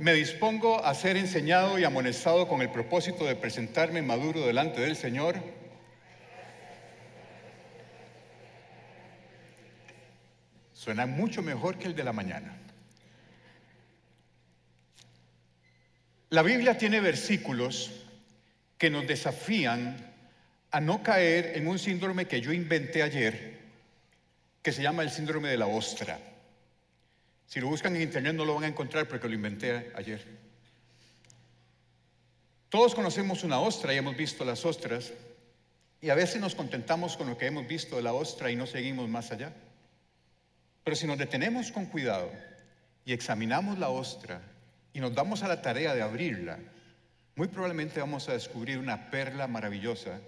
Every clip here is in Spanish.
me dispongo a ser enseñado y amonestado con el propósito de presentarme maduro delante del Señor. Suena mucho mejor que el de la mañana. La Biblia tiene versículos que nos desafían a no caer en un síndrome que yo inventé ayer, que se llama el síndrome de la ostra. Si lo buscan en internet no lo van a encontrar porque lo inventé ayer. Todos conocemos una ostra y hemos visto las ostras y a veces nos contentamos con lo que hemos visto de la ostra y no seguimos más allá. Pero si nos detenemos con cuidado y examinamos la ostra y nos damos a la tarea de abrirla, muy probablemente vamos a descubrir una perla maravillosa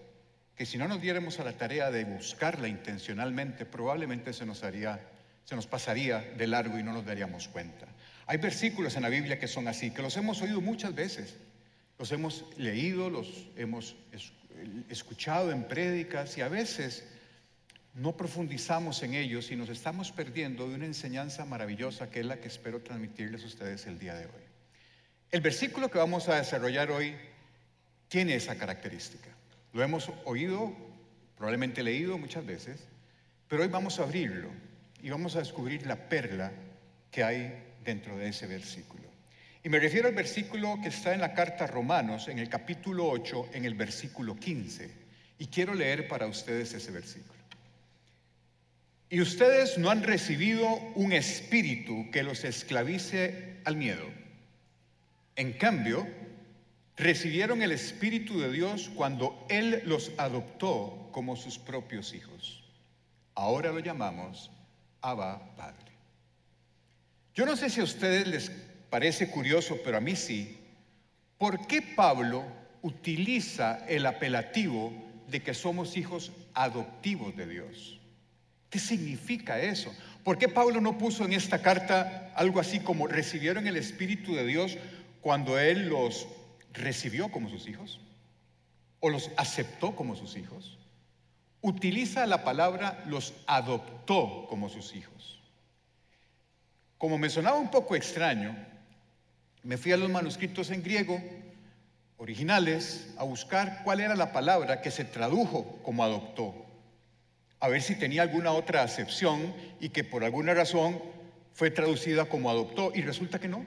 que si no nos diéramos a la tarea de buscarla intencionalmente, probablemente se nos haría se nos pasaría de largo y no nos daríamos cuenta. Hay versículos en la Biblia que son así, que los hemos oído muchas veces, los hemos leído, los hemos escuchado en prédicas y a veces no profundizamos en ellos y nos estamos perdiendo de una enseñanza maravillosa que es la que espero transmitirles a ustedes el día de hoy. El versículo que vamos a desarrollar hoy tiene esa característica. Lo hemos oído, probablemente leído muchas veces, pero hoy vamos a abrirlo y vamos a descubrir la perla que hay dentro de ese versículo. Y me refiero al versículo que está en la carta a Romanos, en el capítulo 8, en el versículo 15. Y quiero leer para ustedes ese versículo. Y ustedes no han recibido un espíritu que los esclavice al miedo. En cambio, recibieron el espíritu de Dios cuando Él los adoptó como sus propios hijos. Ahora lo llamamos Abba Padre. Yo no sé si a ustedes les parece curioso, pero a mí sí, ¿por qué Pablo utiliza el apelativo de que somos hijos adoptivos de Dios? ¿Qué significa eso? ¿Por qué Pablo no puso en esta carta algo así como recibieron el Espíritu de Dios cuando Él los recibió como sus hijos? ¿O los aceptó como sus hijos? Utiliza la palabra los adoptó como sus hijos. Como me sonaba un poco extraño, me fui a los manuscritos en griego originales a buscar cuál era la palabra que se tradujo como adoptó, a ver si tenía alguna otra acepción y que por alguna razón fue traducida como adoptó y resulta que no.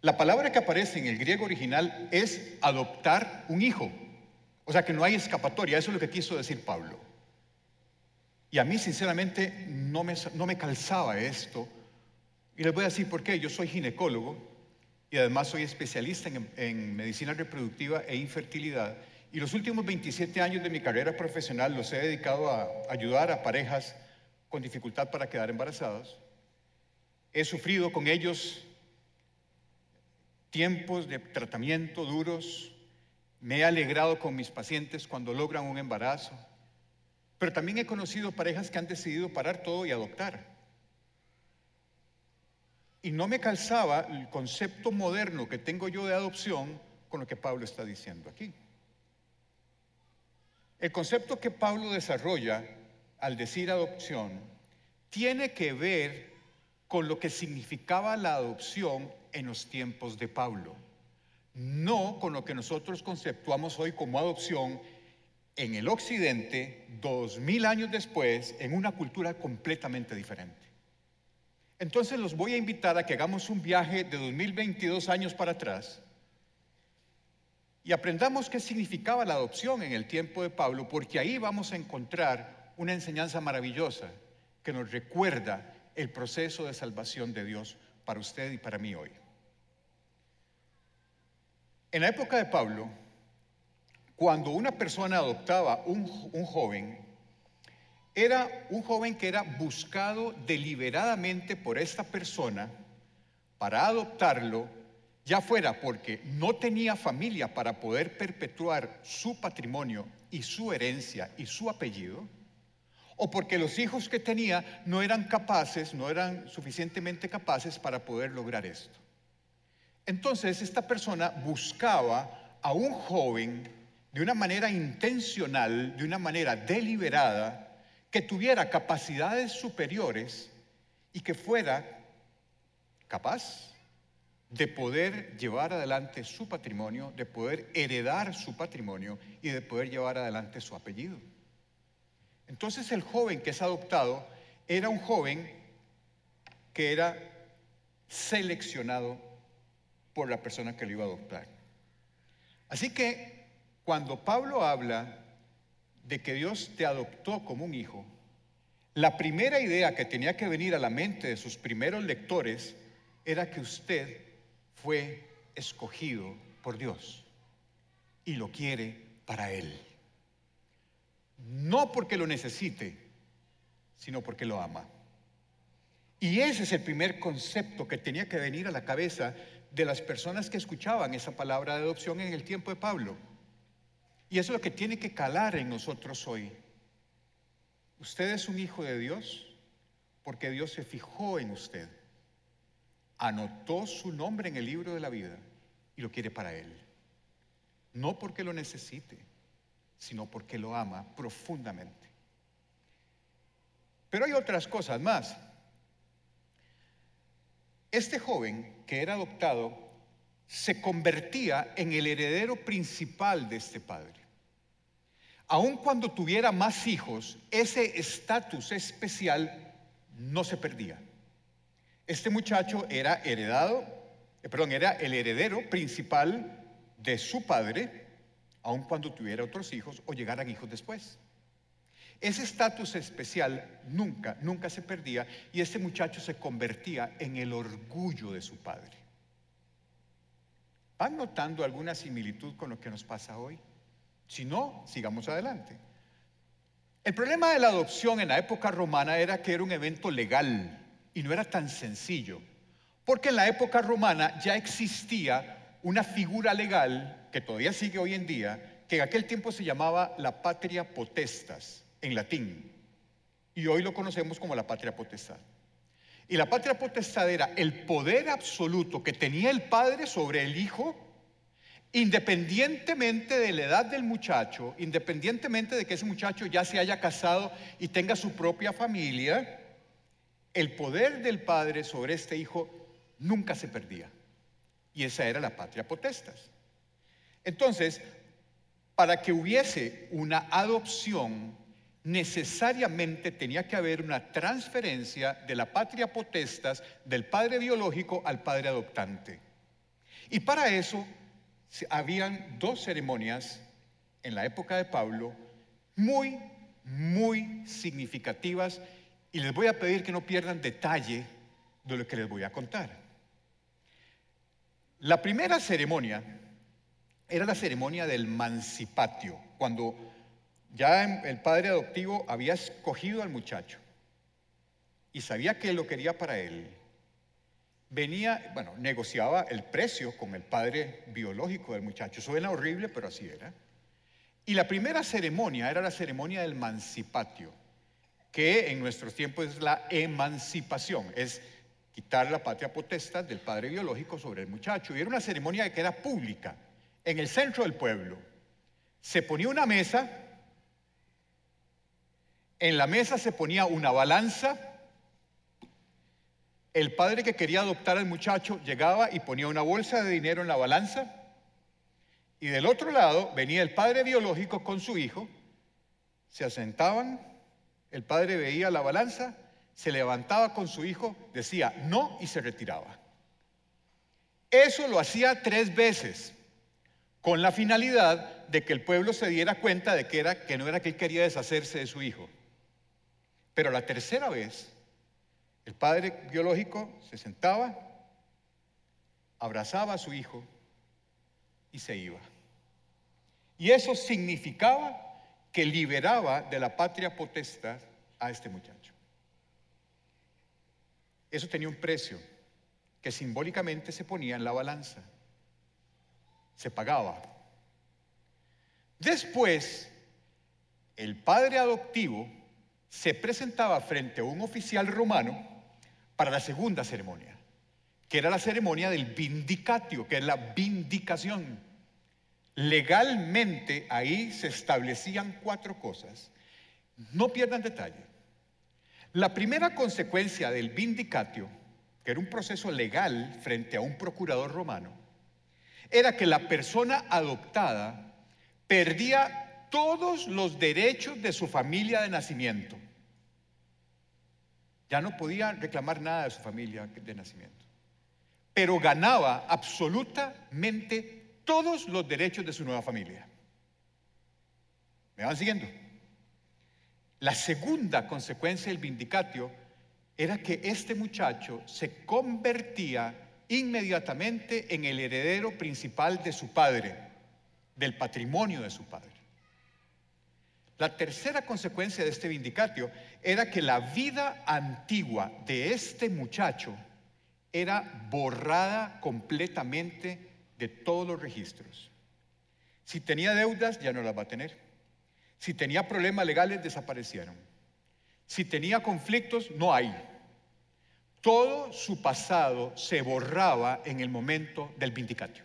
La palabra que aparece en el griego original es adoptar un hijo. O sea que no hay escapatoria, eso es lo que quiso decir Pablo. Y a mí sinceramente no me, no me calzaba esto. Y les voy a decir por qué. Yo soy ginecólogo y además soy especialista en, en medicina reproductiva e infertilidad. Y los últimos 27 años de mi carrera profesional los he dedicado a ayudar a parejas con dificultad para quedar embarazadas. He sufrido con ellos tiempos de tratamiento duros, me he alegrado con mis pacientes cuando logran un embarazo, pero también he conocido parejas que han decidido parar todo y adoptar. Y no me calzaba el concepto moderno que tengo yo de adopción con lo que Pablo está diciendo aquí. El concepto que Pablo desarrolla al decir adopción tiene que ver con lo que significaba la adopción en los tiempos de Pablo no con lo que nosotros conceptuamos hoy como adopción en el occidente, dos mil años después, en una cultura completamente diferente. Entonces los voy a invitar a que hagamos un viaje de 2022 años para atrás y aprendamos qué significaba la adopción en el tiempo de Pablo, porque ahí vamos a encontrar una enseñanza maravillosa que nos recuerda el proceso de salvación de Dios para usted y para mí hoy. En la época de Pablo, cuando una persona adoptaba un, un joven, era un joven que era buscado deliberadamente por esta persona para adoptarlo, ya fuera porque no tenía familia para poder perpetuar su patrimonio y su herencia y su apellido, o porque los hijos que tenía no eran capaces, no eran suficientemente capaces para poder lograr esto. Entonces esta persona buscaba a un joven de una manera intencional, de una manera deliberada, que tuviera capacidades superiores y que fuera capaz, de poder llevar adelante su patrimonio, de poder heredar su patrimonio y de poder llevar adelante su apellido. Entonces el joven que es adoptado era un joven que era seleccionado por la persona que lo iba a adoptar. Así que cuando Pablo habla de que Dios te adoptó como un hijo, la primera idea que tenía que venir a la mente de sus primeros lectores era que usted fue escogido por Dios y lo quiere para Él. No porque lo necesite, sino porque lo ama. Y ese es el primer concepto que tenía que venir a la cabeza de las personas que escuchaban esa palabra de adopción en el tiempo de Pablo. Y eso es lo que tiene que calar en nosotros hoy. Usted es un hijo de Dios porque Dios se fijó en usted, anotó su nombre en el libro de la vida y lo quiere para Él. No porque lo necesite, sino porque lo ama profundamente. Pero hay otras cosas más. Este joven que era adoptado se convertía en el heredero principal de este padre. Aun cuando tuviera más hijos, ese estatus especial no se perdía. Este muchacho era heredado, eh, perdón, era el heredero principal de su padre, aun cuando tuviera otros hijos o llegaran hijos después. Ese estatus especial nunca, nunca se perdía y este muchacho se convertía en el orgullo de su padre. ¿Van notando alguna similitud con lo que nos pasa hoy? Si no, sigamos adelante. El problema de la adopción en la época romana era que era un evento legal y no era tan sencillo, porque en la época romana ya existía una figura legal que todavía sigue hoy en día, que en aquel tiempo se llamaba la patria potestas en latín, y hoy lo conocemos como la patria potestad. Y la patria potestad era el poder absoluto que tenía el padre sobre el hijo, independientemente de la edad del muchacho, independientemente de que ese muchacho ya se haya casado y tenga su propia familia, el poder del padre sobre este hijo nunca se perdía. Y esa era la patria potestas. Entonces, para que hubiese una adopción, necesariamente tenía que haber una transferencia de la patria potestas del padre biológico al padre adoptante. Y para eso habían dos ceremonias en la época de Pablo muy, muy significativas y les voy a pedir que no pierdan detalle de lo que les voy a contar. La primera ceremonia era la ceremonia del mancipatio, cuando ya el padre adoptivo había escogido al muchacho y sabía que lo quería para él. Venía, bueno, negociaba el precio con el padre biológico del muchacho. Suena horrible, pero así era. Y la primera ceremonia era la ceremonia del mancipatio, que en nuestros tiempos es la emancipación, es quitar la patria potestad del padre biológico sobre el muchacho. Y era una ceremonia que era pública, en el centro del pueblo. Se ponía una mesa en la mesa se ponía una balanza. El padre que quería adoptar al muchacho llegaba y ponía una bolsa de dinero en la balanza. Y del otro lado venía el padre biológico con su hijo. Se asentaban, el padre veía la balanza, se levantaba con su hijo, decía no y se retiraba. Eso lo hacía tres veces con la finalidad de que el pueblo se diera cuenta de que, era, que no era que él quería deshacerse de su hijo, pero la tercera vez, el padre biológico se sentaba, abrazaba a su hijo y se iba. Y eso significaba que liberaba de la patria potestad a este muchacho. Eso tenía un precio que simbólicamente se ponía en la balanza. Se pagaba. Después, el padre adoptivo se presentaba frente a un oficial romano para la segunda ceremonia, que era la ceremonia del vindicatio, que es la vindicación. Legalmente ahí se establecían cuatro cosas. No pierdan detalle. La primera consecuencia del vindicatio que era un proceso legal frente a un procurador romano, era que la persona adoptada perdía todos los derechos de su familia de nacimiento. Ya no podía reclamar nada de su familia de nacimiento. Pero ganaba absolutamente todos los derechos de su nueva familia. ¿Me van siguiendo? La segunda consecuencia del vindicatio era que este muchacho se convertía inmediatamente en el heredero principal de su padre, del patrimonio de su padre. La tercera consecuencia de este vindicatio era que la vida antigua de este muchacho era borrada completamente de todos los registros. Si tenía deudas, ya no las va a tener. Si tenía problemas legales, desaparecieron. Si tenía conflictos, no hay. Todo su pasado se borraba en el momento del vindicatio.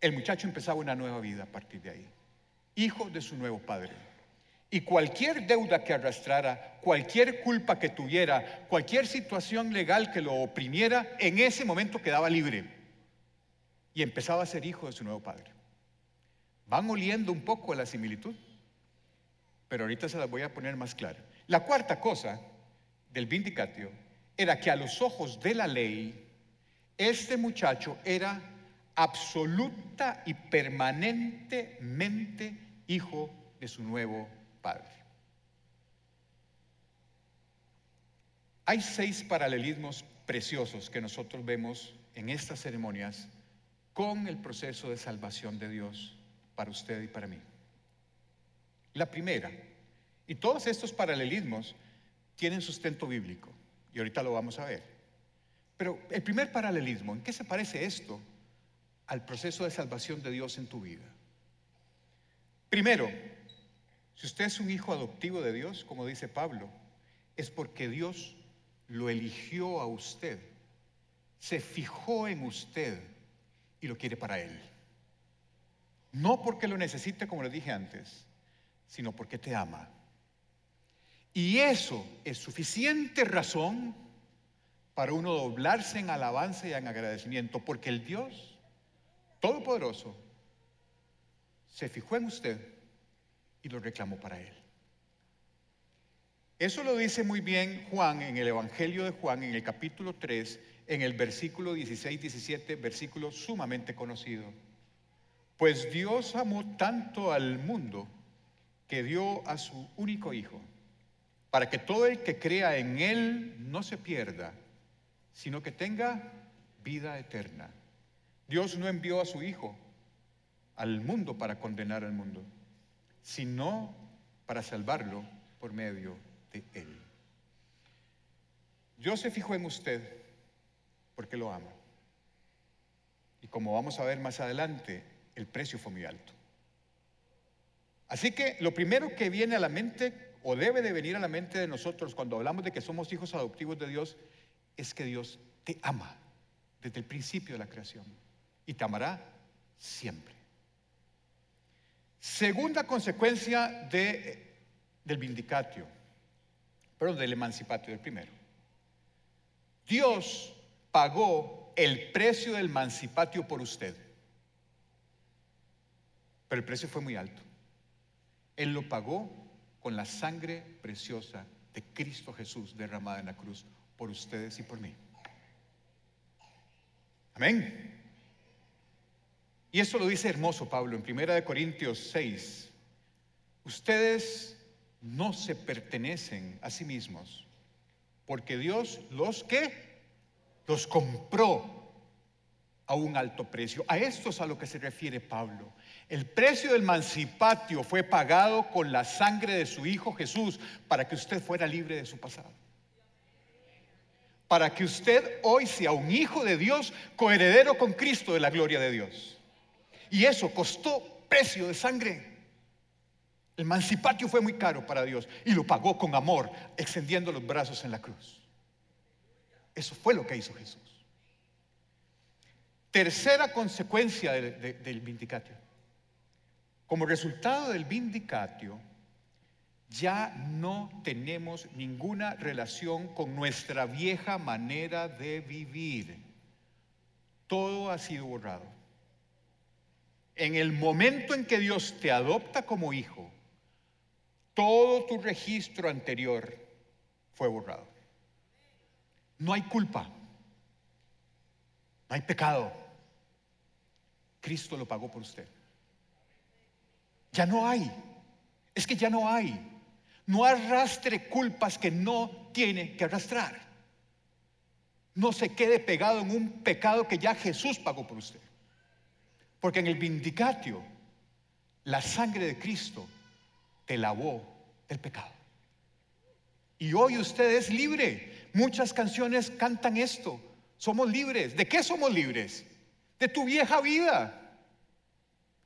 El muchacho empezaba una nueva vida a partir de ahí, hijo de su nuevo padre. Y cualquier deuda que arrastrara, cualquier culpa que tuviera, cualquier situación legal que lo oprimiera, en ese momento quedaba libre y empezaba a ser hijo de su nuevo padre. Van oliendo un poco la similitud, pero ahorita se las voy a poner más clara. La cuarta cosa del vindicatio era que a los ojos de la ley, este muchacho era absoluta y permanentemente hijo de su nuevo padre. Hay seis paralelismos preciosos que nosotros vemos en estas ceremonias con el proceso de salvación de Dios para usted y para mí. La primera, y todos estos paralelismos tienen sustento bíblico, y ahorita lo vamos a ver. Pero el primer paralelismo, ¿en qué se parece esto al proceso de salvación de Dios en tu vida? Primero, si usted es un hijo adoptivo de Dios, como dice Pablo, es porque Dios lo eligió a usted, se fijó en usted y lo quiere para Él. No porque lo necesite, como le dije antes, sino porque te ama. Y eso es suficiente razón para uno doblarse en alabanza y en agradecimiento, porque el Dios Todopoderoso se fijó en usted y lo reclamó para Él. Eso lo dice muy bien Juan en el Evangelio de Juan, en el capítulo 3, en el versículo 16-17, versículo sumamente conocido. Pues Dios amó tanto al mundo que dio a su único Hijo, para que todo el que crea en Él no se pierda, sino que tenga vida eterna. Dios no envió a su Hijo al mundo para condenar al mundo, sino para salvarlo por medio de Él. Dios se fijó en usted porque lo ama. Y como vamos a ver más adelante, el precio fue muy alto. Así que lo primero que viene a la mente, o debe de venir a la mente de nosotros cuando hablamos de que somos hijos adoptivos de Dios, es que Dios te ama desde el principio de la creación y te amará siempre. Segunda consecuencia de, del vindicatio, perdón, del emancipatio, del primero. Dios pagó el precio del mancipatio por usted. Pero el precio fue muy alto. Él lo pagó con la sangre preciosa de Cristo Jesús derramada en la cruz por ustedes y por mí. Amén. Y eso lo dice hermoso Pablo en 1 Corintios 6. Ustedes no se pertenecen a sí mismos, porque Dios los que los compró a un alto precio. A esto es a lo que se refiere Pablo. El precio del mancipatio fue pagado con la sangre de su Hijo Jesús para que usted fuera libre de su pasado. Para que usted hoy sea un hijo de Dios, coheredero con Cristo de la gloria de Dios. Y eso costó precio de sangre. El mancipatio fue muy caro para Dios y lo pagó con amor, extendiendo los brazos en la cruz. Eso fue lo que hizo Jesús. Tercera consecuencia del, vindicatio. Como resultado del vindicatio, ya no tenemos ninguna relación con nuestra vieja manera de vivir. Todo ha sido borrado. En el momento en que Dios te adopta como hijo, todo tu registro anterior fue borrado. No hay culpa, no hay pecado. Cristo lo pagó por usted. Ya no hay. Es que ya no hay. No arrastre culpas que no tiene que arrastrar. No se quede pegado en un pecado que ya Jesús pagó por usted. Porque en el vindicatio, la sangre de Cristo te lavó del pecado. Y hoy usted es libre. Muchas canciones cantan esto. Somos libres. ¿De qué somos libres? De tu vieja vida.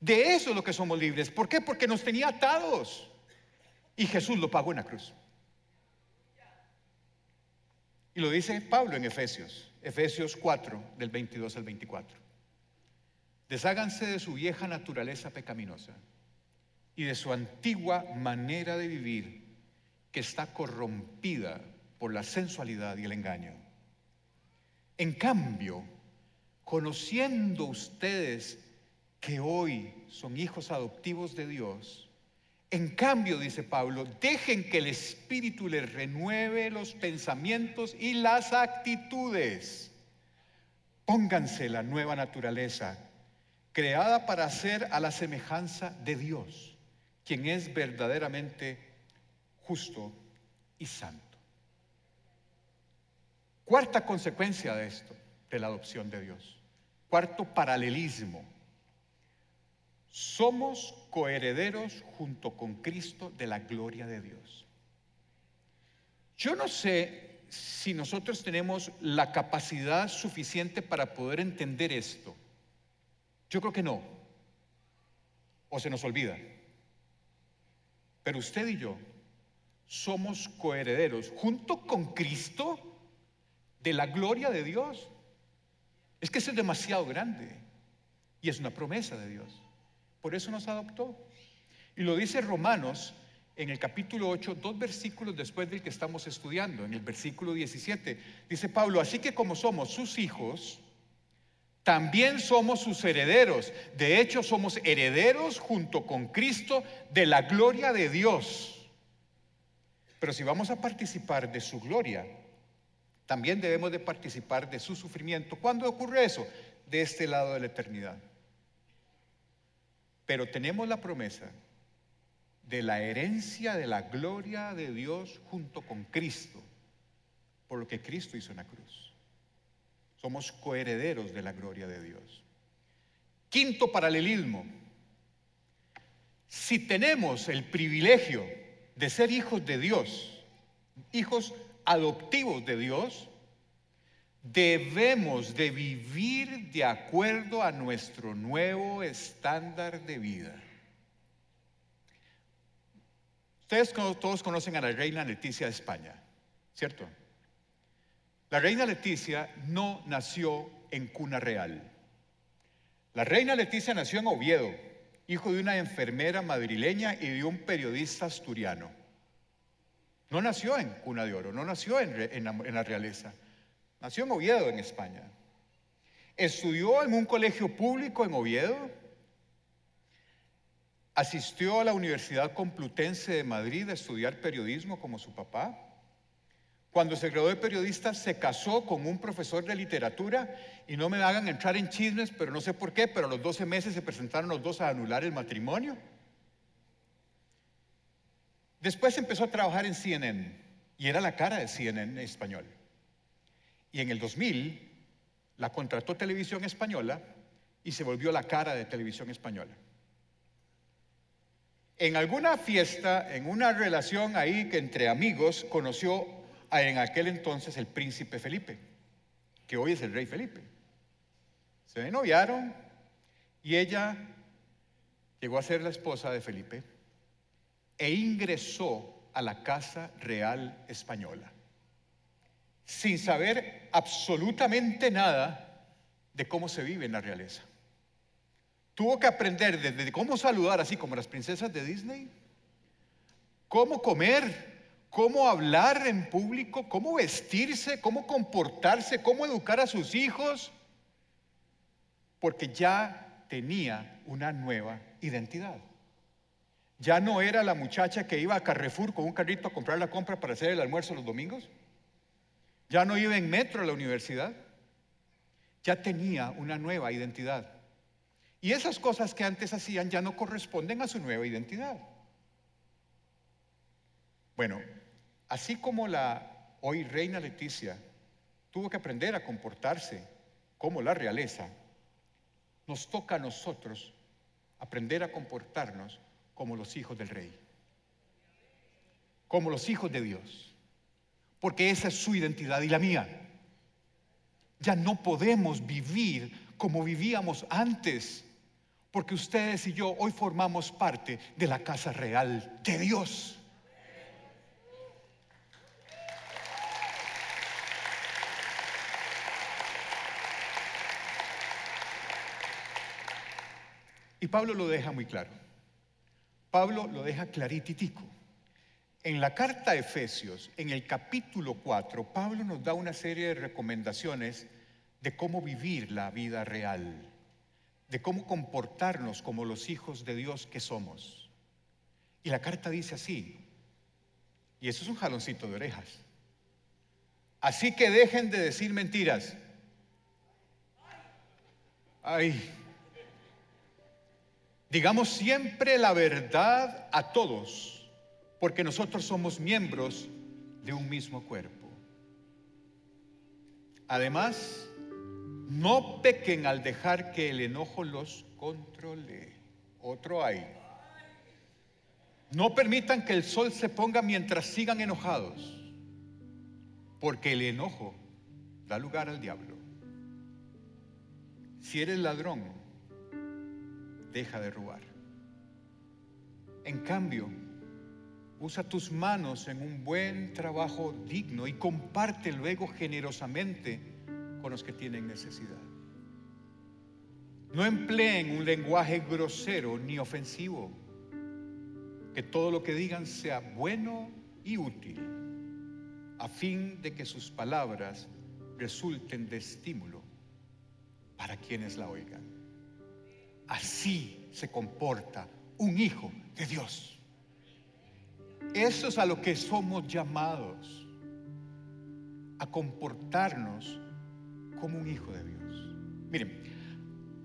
De eso es lo que somos libres. ¿Por qué? Porque nos tenía atados. Y Jesús lo pagó en la cruz. Y lo dice Pablo en Efesios, Efesios 4, del 22 al 24. Desháganse de su vieja naturaleza pecaminosa y de su antigua manera de vivir que está corrompida por la sensualidad y el engaño. En cambio, conociendo ustedes que hoy son hijos adoptivos de Dios, en cambio, dice Pablo, dejen que el Espíritu les renueve los pensamientos y las actitudes. Pónganse la nueva naturaleza, creada para ser a la semejanza de Dios, quien es verdaderamente justo y santo. Cuarta consecuencia de esto, de la adopción de Dios. Cuarto paralelismo somos coherederos junto con Cristo de la gloria de Dios. Yo no sé si nosotros tenemos la capacidad suficiente para poder entender esto. Yo creo que no. O se nos olvida. Pero usted y yo somos coherederos junto con Cristo de la gloria de Dios. Es que eso es demasiado grande y es una promesa de Dios. Por eso nos adoptó. Y lo dice Romanos en el capítulo 8, dos versículos después del que estamos estudiando, en el versículo 17. Dice Pablo, así que como somos sus hijos, también somos sus herederos. De hecho, somos herederos junto con Cristo de la gloria de Dios. Pero si vamos a participar de su gloria, también debemos de participar de su sufrimiento. ¿Cuándo ocurre eso? De este lado de la eternidad. Pero tenemos la promesa de la herencia de la gloria de Dios junto con Cristo, por lo que Cristo hizo en la cruz. Somos coherederos de la gloria de Dios. Quinto paralelismo. Si tenemos el privilegio de ser hijos de Dios, hijos adoptivos de Dios, debemos de vivir de acuerdo a nuestro nuevo estándar de vida. Ustedes todos conocen a la reina Leticia de España, ¿cierto? La reina Leticia no nació en cuna real. La reina Leticia nació en Oviedo, hijo de una enfermera madrileña y de un periodista asturiano. No nació en cuna de oro, no nació en, la realeza. Nació en Oviedo, en España. Estudió en un colegio público en Oviedo. Asistió a la Universidad Complutense de Madrid a estudiar periodismo como su papá. Cuando se graduó de periodista se casó con un profesor de literatura y no me hagan entrar en chismes, pero no sé por qué, pero a los 12 meses se presentaron los dos a anular el matrimonio. Después empezó a trabajar en CNN y era la cara de CNN español. Y en el 2000 la contrató Televisión Española y se volvió la cara de Televisión Española. En alguna fiesta, en una relación ahí que entre amigos, conoció en aquel entonces el príncipe Felipe, que hoy es el rey Felipe. Se noviaron y ella llegó a ser la esposa de Felipe e ingresó a la Casa Real Española sin saber absolutamente nada de cómo se vive en la realeza. Tuvo que aprender desde cómo saludar, así como las princesas de Disney, cómo comer, cómo hablar en público, cómo vestirse, cómo comportarse, cómo educar a sus hijos, porque ya tenía una nueva identidad. Ya no era la muchacha que iba a Carrefour con un carrito a comprar la compra para hacer el almuerzo los domingos. Ya no iba en metro a la universidad. Ya tenía una nueva identidad. Y esas cosas que antes hacían ya no corresponden a su nueva identidad. Bueno, así como la hoy reina Leticia tuvo que aprender a comportarse como la realeza, nos toca a nosotros aprender a comportarnos como los hijos del rey, como los hijos de Dios, porque esa es su identidad y la mía. Ya no podemos vivir como vivíamos antes, porque ustedes y yo hoy formamos parte de la casa real de Dios. Y Pablo lo deja muy claro. Pablo lo deja clarititico. En la carta a Efesios, en el capítulo 4, Pablo nos da una serie de recomendaciones de cómo vivir la vida real, de cómo comportarnos como los hijos de Dios que somos. Y la carta dice así, y eso es un jaloncito de orejas. Así que dejen de decir mentiras. Ay, Digamos siempre la verdad a todos, porque nosotros somos miembros de un mismo cuerpo. Además, no pequen al dejar que el enojo los controle. Otro hay. No permitan que el sol se ponga mientras sigan enojados, porque el enojo da lugar al diablo. Si eres ladrón, deja de robar. En cambio, usa tus manos en un buen trabajo digno y comparte luego generosamente con los que tienen necesidad. No empleen un lenguaje grosero ni ofensivo. Que todo lo que digan sea bueno y útil, a fin de que sus palabras resulten de estímulo para quienes la oigan. Así se comporta un hijo de Dios. Eso es a lo que somos llamados, a comportarnos como un hijo de Dios. Miren,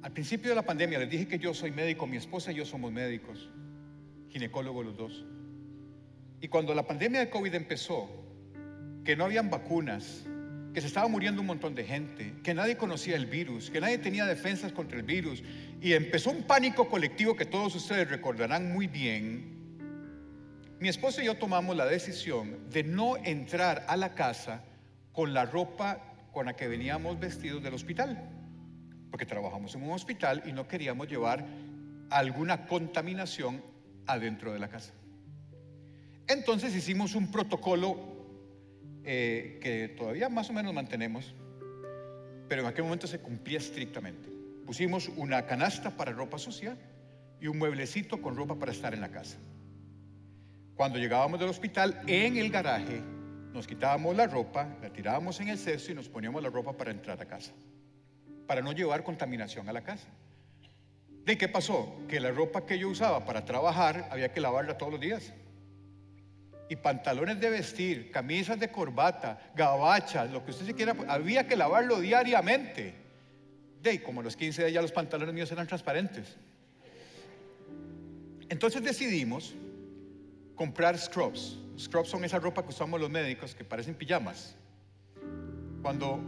al principio de la pandemia les dije que yo soy médico, mi esposa y yo somos médicos, ginecólogos los dos. Y cuando la pandemia de COVID empezó, que no habían vacunas, que se estaba muriendo un montón de gente, que nadie conocía el virus, que nadie tenía defensas contra el virus, y empezó un pánico colectivo que todos ustedes recordarán muy bien. Mi esposo y yo tomamos la decisión de no entrar a la casa con la ropa con la que veníamos vestidos del hospital, porque trabajamos en un hospital y no queríamos llevar alguna contaminación adentro de la casa. Entonces hicimos un protocolo eh, que todavía más o menos mantenemos, pero en aquel momento se cumplía estrictamente. Pusimos una canasta para ropa sucia y un mueblecito con ropa para estar en la casa. Cuando llegábamos del hospital, en el garaje, nos quitábamos la ropa, la tirábamos en el cesto y nos poníamos la ropa para entrar a casa, para no llevar contaminación a la casa. ¿De qué pasó? Que la ropa que yo usaba para trabajar había que lavarla todos los días y pantalones de vestir, camisas de corbata, gabachas, lo que usted se quiera, había que lavarlo diariamente. De como los 15 días ya los pantalones míos eran transparentes. Entonces decidimos comprar scrubs. Scrubs son esa ropa que usamos los médicos que parecen pijamas. Cuando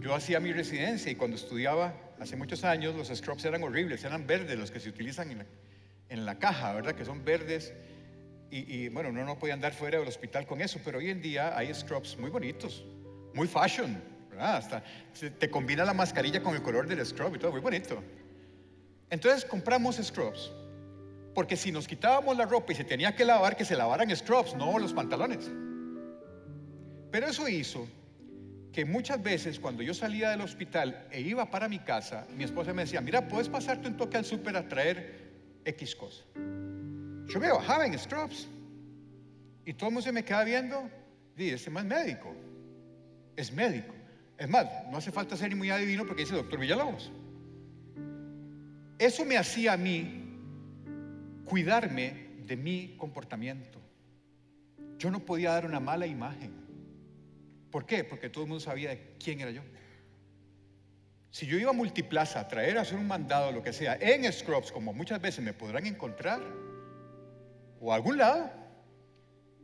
yo hacía mi residencia y cuando estudiaba hace muchos años, los scrubs eran horribles, eran verdes los que se utilizan en la, en la caja, ¿verdad? Que son verdes y, bueno, uno no podía andar fuera del hospital con eso, pero hoy en día hay scrubs muy bonitos, muy fashion, ¿verdad? Hasta te combina la mascarilla con el color del scrub y todo, muy bonito. Entonces compramos scrubs, porque si nos quitábamos la ropa y se tenía que lavar, que se lavaran scrubs, no los pantalones. Pero eso hizo que muchas veces cuando yo salía del hospital e iba para mi casa, mi esposa me decía, mira, puedes pasarte un toque al súper a traer X cosa. Yo me bajaba en Straps Y todo el mundo se me queda viendo, dice, este más médico, es médico. Es más, no hace falta ser muy adivino porque dice doctor Villalobos. Eso me hacía a mí cuidarme de mi comportamiento. Yo no podía dar una mala imagen. ¿Por qué? Porque todo el mundo sabía quién era yo. Si yo iba a Multiplaza a traer a hacer un mandado, lo que sea, en Scrubs, como muchas veces me podrán encontrar, o a algún lado,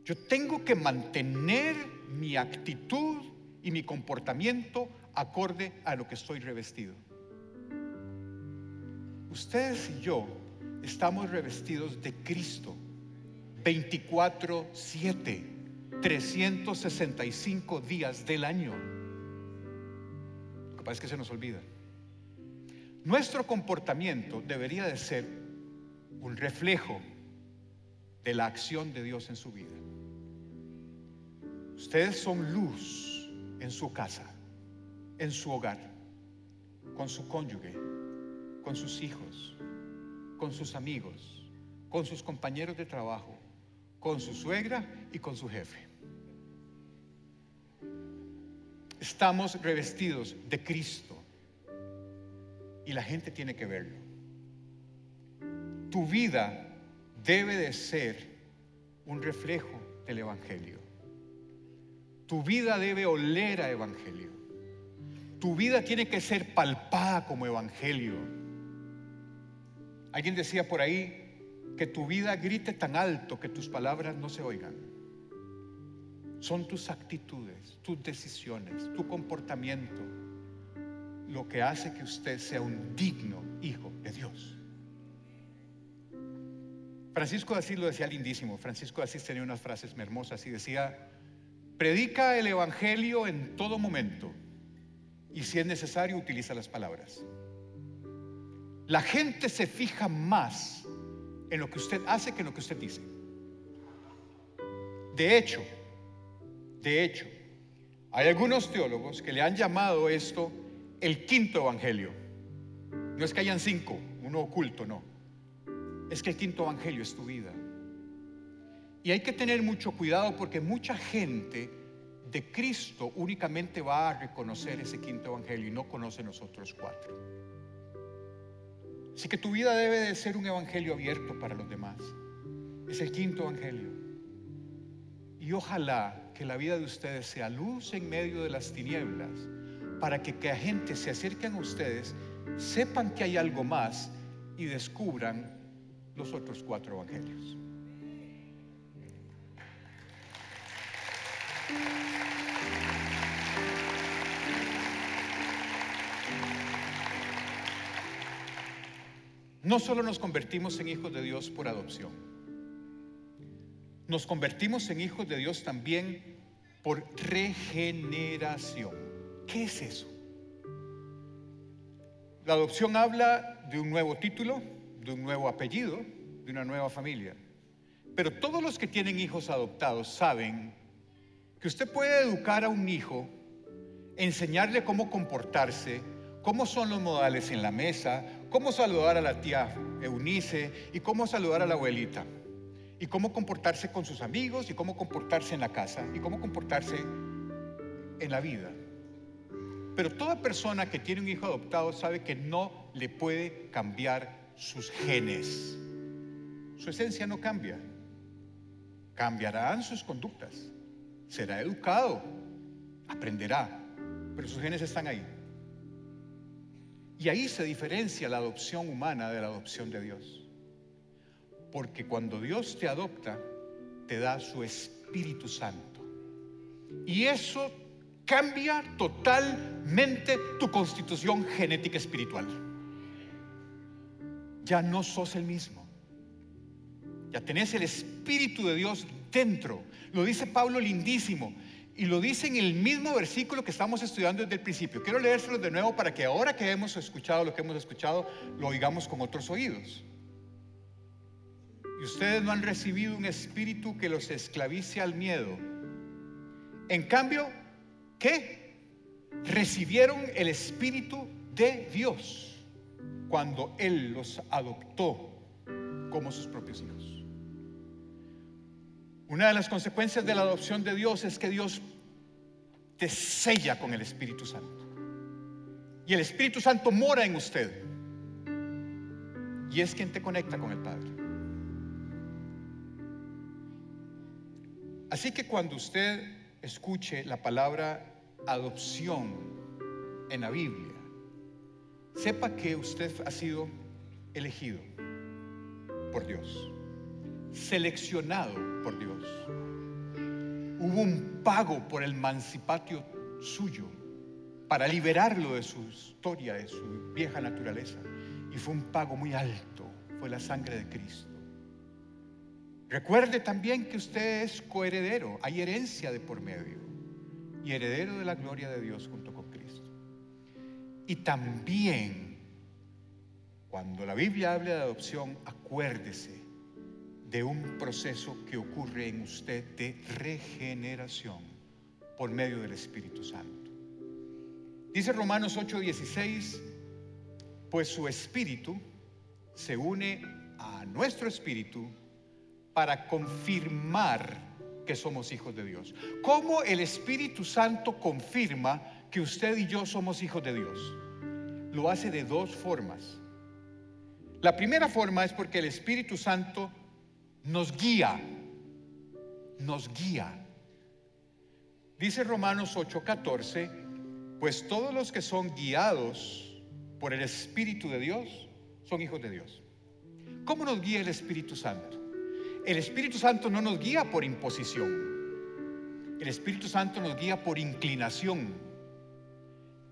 yo tengo que mantener mi actitud y mi comportamiento acorde a lo que estoy revestido. Ustedes y yo estamos revestidos de Cristo 24/7, 365 días del año. Lo que pasa es que se nos olvida. Nuestro comportamiento debería de ser un reflejo de la acción de Dios en su vida. Ustedes son luz en su casa, en su hogar, con su cónyuge, con sus hijos, con sus amigos, con sus compañeros de trabajo, con su suegra y con su jefe. Estamos revestidos de Cristo y la gente tiene que verlo. Tu vida debe de ser un reflejo del Evangelio. Tu vida debe oler a Evangelio. Tu vida tiene que ser palpada como Evangelio. Alguien decía por ahí que tu vida grite tan alto que tus palabras no se oigan. Son tus actitudes, tus decisiones, tu comportamiento lo que hace que usted sea un digno hijo de Dios. Francisco de Asís lo decía lindísimo. Francisco de Asís tenía unas frases hermosas y decía, predica el Evangelio en todo momento y si es necesario utiliza las palabras. La gente se fija más en lo que usted hace que en lo que usted dice. De hecho, de hecho, hay algunos teólogos que le han llamado esto el quinto evangelio. No es que hayan cinco, uno oculto, no es que el quinto evangelio es tu vida. Y hay que tener mucho cuidado porque mucha gente de Cristo únicamente va a reconocer ese quinto evangelio y no conoce los otros cuatro. Así que tu vida debe de ser un evangelio abierto para los demás. Es el quinto evangelio. Y ojalá que la vida de ustedes sea luz en medio de las tinieblas para que, que la gente se acerquen a ustedes, sepan que hay algo más y descubran los otros cuatro evangelios. No solo nos convertimos en hijos de Dios por adopción, nos convertimos en hijos de Dios también por regeneración. ¿Qué es eso? La adopción habla de un nuevo título, de un nuevo apellido, de una nueva familia. Pero todos los que tienen hijos adoptados saben que usted puede educar a un hijo, enseñarle cómo comportarse, cómo son los modales en la mesa, cómo saludar a la tía Eunice y cómo saludar a la abuelita, y cómo comportarse con sus amigos y cómo comportarse en la casa y cómo comportarse en la vida. Pero toda persona que tiene un hijo adoptado sabe que no le puede cambiar sus genes. Su esencia no cambia. Cambiarán sus conductas. Será educado. Aprenderá. Pero sus genes están ahí. Y ahí se diferencia la adopción humana de la adopción de Dios. Porque cuando Dios te adopta, te da su Espíritu Santo. Y eso cambia totalmente tu constitución genética espiritual ya no sos el mismo. Ya tenés el Espíritu de Dios dentro. Lo dice Pablo lindísimo. Y lo dice en el mismo versículo que estamos estudiando desde el principio. Quiero leérselo de nuevo para que ahora que hemos escuchado lo que hemos escuchado, lo oigamos con otros oídos. Y ustedes no han recibido un espíritu que los esclavice al miedo. En cambio, ¿qué? Recibieron el espíritu de Dios cuando Él los adoptó como sus propios hijos. Una de las consecuencias de la adopción de Dios es que Dios te sella con el Espíritu Santo. Y el Espíritu Santo mora en usted. Y es quien te conecta con el Padre. Así que cuando usted escuche la palabra adopción en la Biblia, sepa que usted ha sido elegido por Dios, seleccionado por Dios. Hubo un pago por el mancipatio suyo para liberarlo de su historia, de su vieja naturaleza. Y fue un pago muy alto, fue la sangre de Cristo. Recuerde también que usted es coheredero, hay herencia de por medio y heredero de la gloria de Dios junto con. Y también, cuando la Biblia habla de adopción, acuérdese de un proceso que ocurre en usted de regeneración por medio del Espíritu Santo. Dice Romanos 8:16, pues su espíritu se une a nuestro espíritu para confirmar que somos hijos de Dios. ¿Cómo el Espíritu Santo confirma que usted y yo somos hijos de Dios? Lo hace de dos formas. La primera forma es porque el Espíritu Santo nos guía, nos guía. Dice Romanos 8:14, pues todos los que son guiados por el Espíritu de Dios son hijos de Dios. ¿Cómo nos guía el Espíritu Santo? El Espíritu Santo no nos guía por imposición. El Espíritu Santo nos guía por inclinación.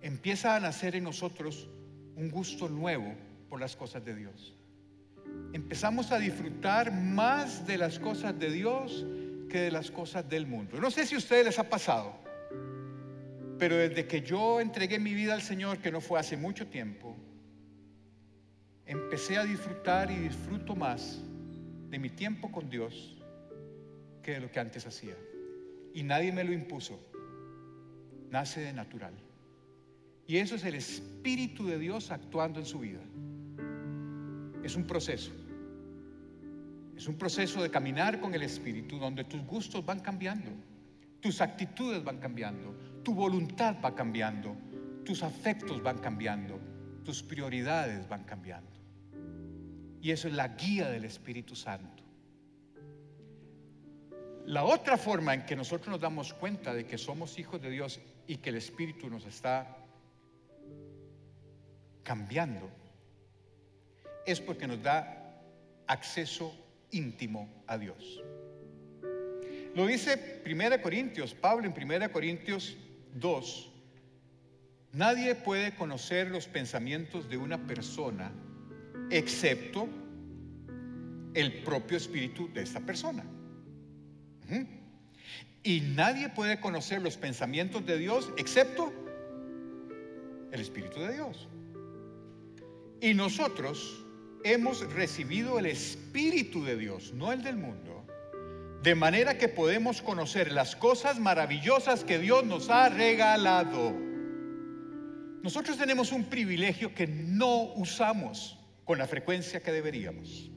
Empieza a nacer en nosotros un gusto nuevo por las cosas de Dios. Empezamos a disfrutar más de las cosas de Dios que de las cosas del mundo. No sé si a ustedes les ha pasado, pero desde que yo entregué mi vida al Señor, que no fue hace mucho tiempo, empecé a disfrutar y disfruto más de mi tiempo con Dios que de lo que antes hacía. Y nadie me lo impuso. Nace de natural. Y eso es el Espíritu de Dios actuando en su vida. Es un proceso. Es un proceso de caminar con el Espíritu donde tus gustos van cambiando, tus actitudes van cambiando, tu voluntad va cambiando, tus afectos van cambiando, tus prioridades van cambiando. Y eso es la guía del Espíritu Santo. La otra forma en que nosotros nos damos cuenta de que somos hijos de Dios y que el Espíritu nos está cambiando es porque nos da acceso íntimo a Dios. Lo dice 1 Corintios, Pablo en 1 Corintios 2. Nadie puede conocer los pensamientos de una persona excepto el propio espíritu de esta persona. Y nadie puede conocer los pensamientos de Dios excepto el Espíritu de Dios. Y nosotros hemos recibido el Espíritu de Dios, no el del mundo, de manera que podemos conocer las cosas maravillosas que Dios nos ha regalado. Nosotros tenemos un privilegio que no usamos con la frecuencia que deberíamos.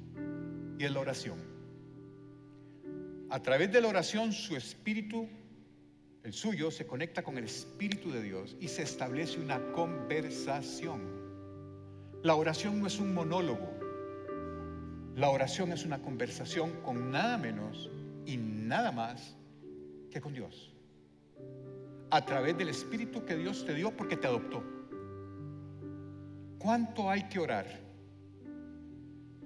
Y es la oración. A través de la oración su espíritu, el suyo, se conecta con el espíritu de Dios y se establece una conversación. La oración no es un monólogo. La oración es una conversación con nada menos y nada más que con Dios. A través del espíritu que Dios te dio porque te adoptó. ¿Cuánto hay que orar?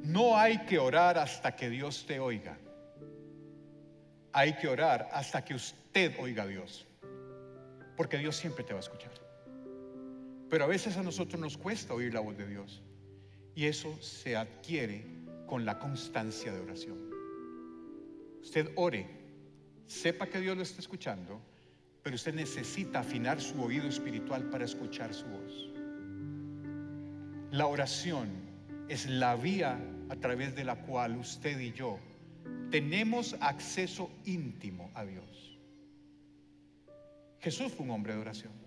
No hay que orar hasta que Dios te oiga. Hay que orar hasta que usted oiga a Dios. Porque Dios siempre te va a escuchar. Pero a veces a nosotros nos cuesta oír la voz de Dios. Y eso se adquiere con la constancia de oración. Usted ore, sepa que Dios lo está escuchando, pero usted necesita afinar su oído espiritual para escuchar su voz. La oración es la vía a través de la cual usted y yo tenemos acceso íntimo a Dios. Jesús fue un hombre de oración.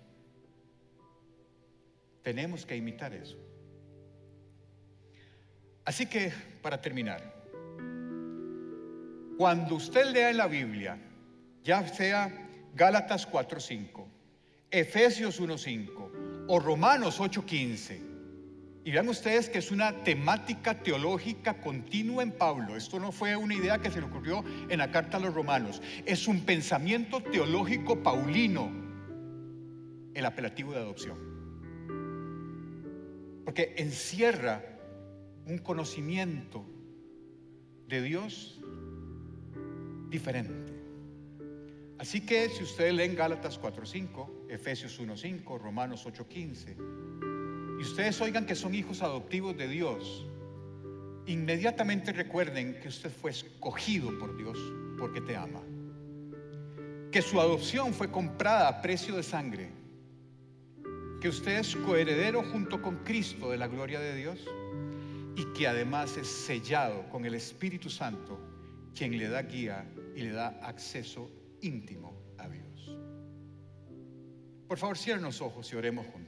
Tenemos que imitar eso. Así que, para terminar, Cuando usted lea en la Biblia, ya sea Gálatas 4.5, Efesios 1.5 o Romanos 8.15, y vean ustedes que es una temática teológica continua en Pablo. Esto no fue una idea que se le ocurrió en la carta a los romanos. Es un pensamiento teológico paulino, el apelativo de adopción. Porque encierra un conocimiento de Dios diferente. Así que si ustedes leen Gálatas 4.5, Efesios 1.5, Romanos 8.15, y ustedes oigan que son hijos adoptivos de Dios, inmediatamente recuerden que usted fue escogido por Dios porque te ama. Que su adopción fue comprada a precio de sangre. Que usted es coheredero junto con Cristo de la gloria de Dios. Y que además es sellado con el Espíritu Santo, quien le da guía y le da acceso íntimo a Dios. Por favor, cierren los ojos y oremos juntos.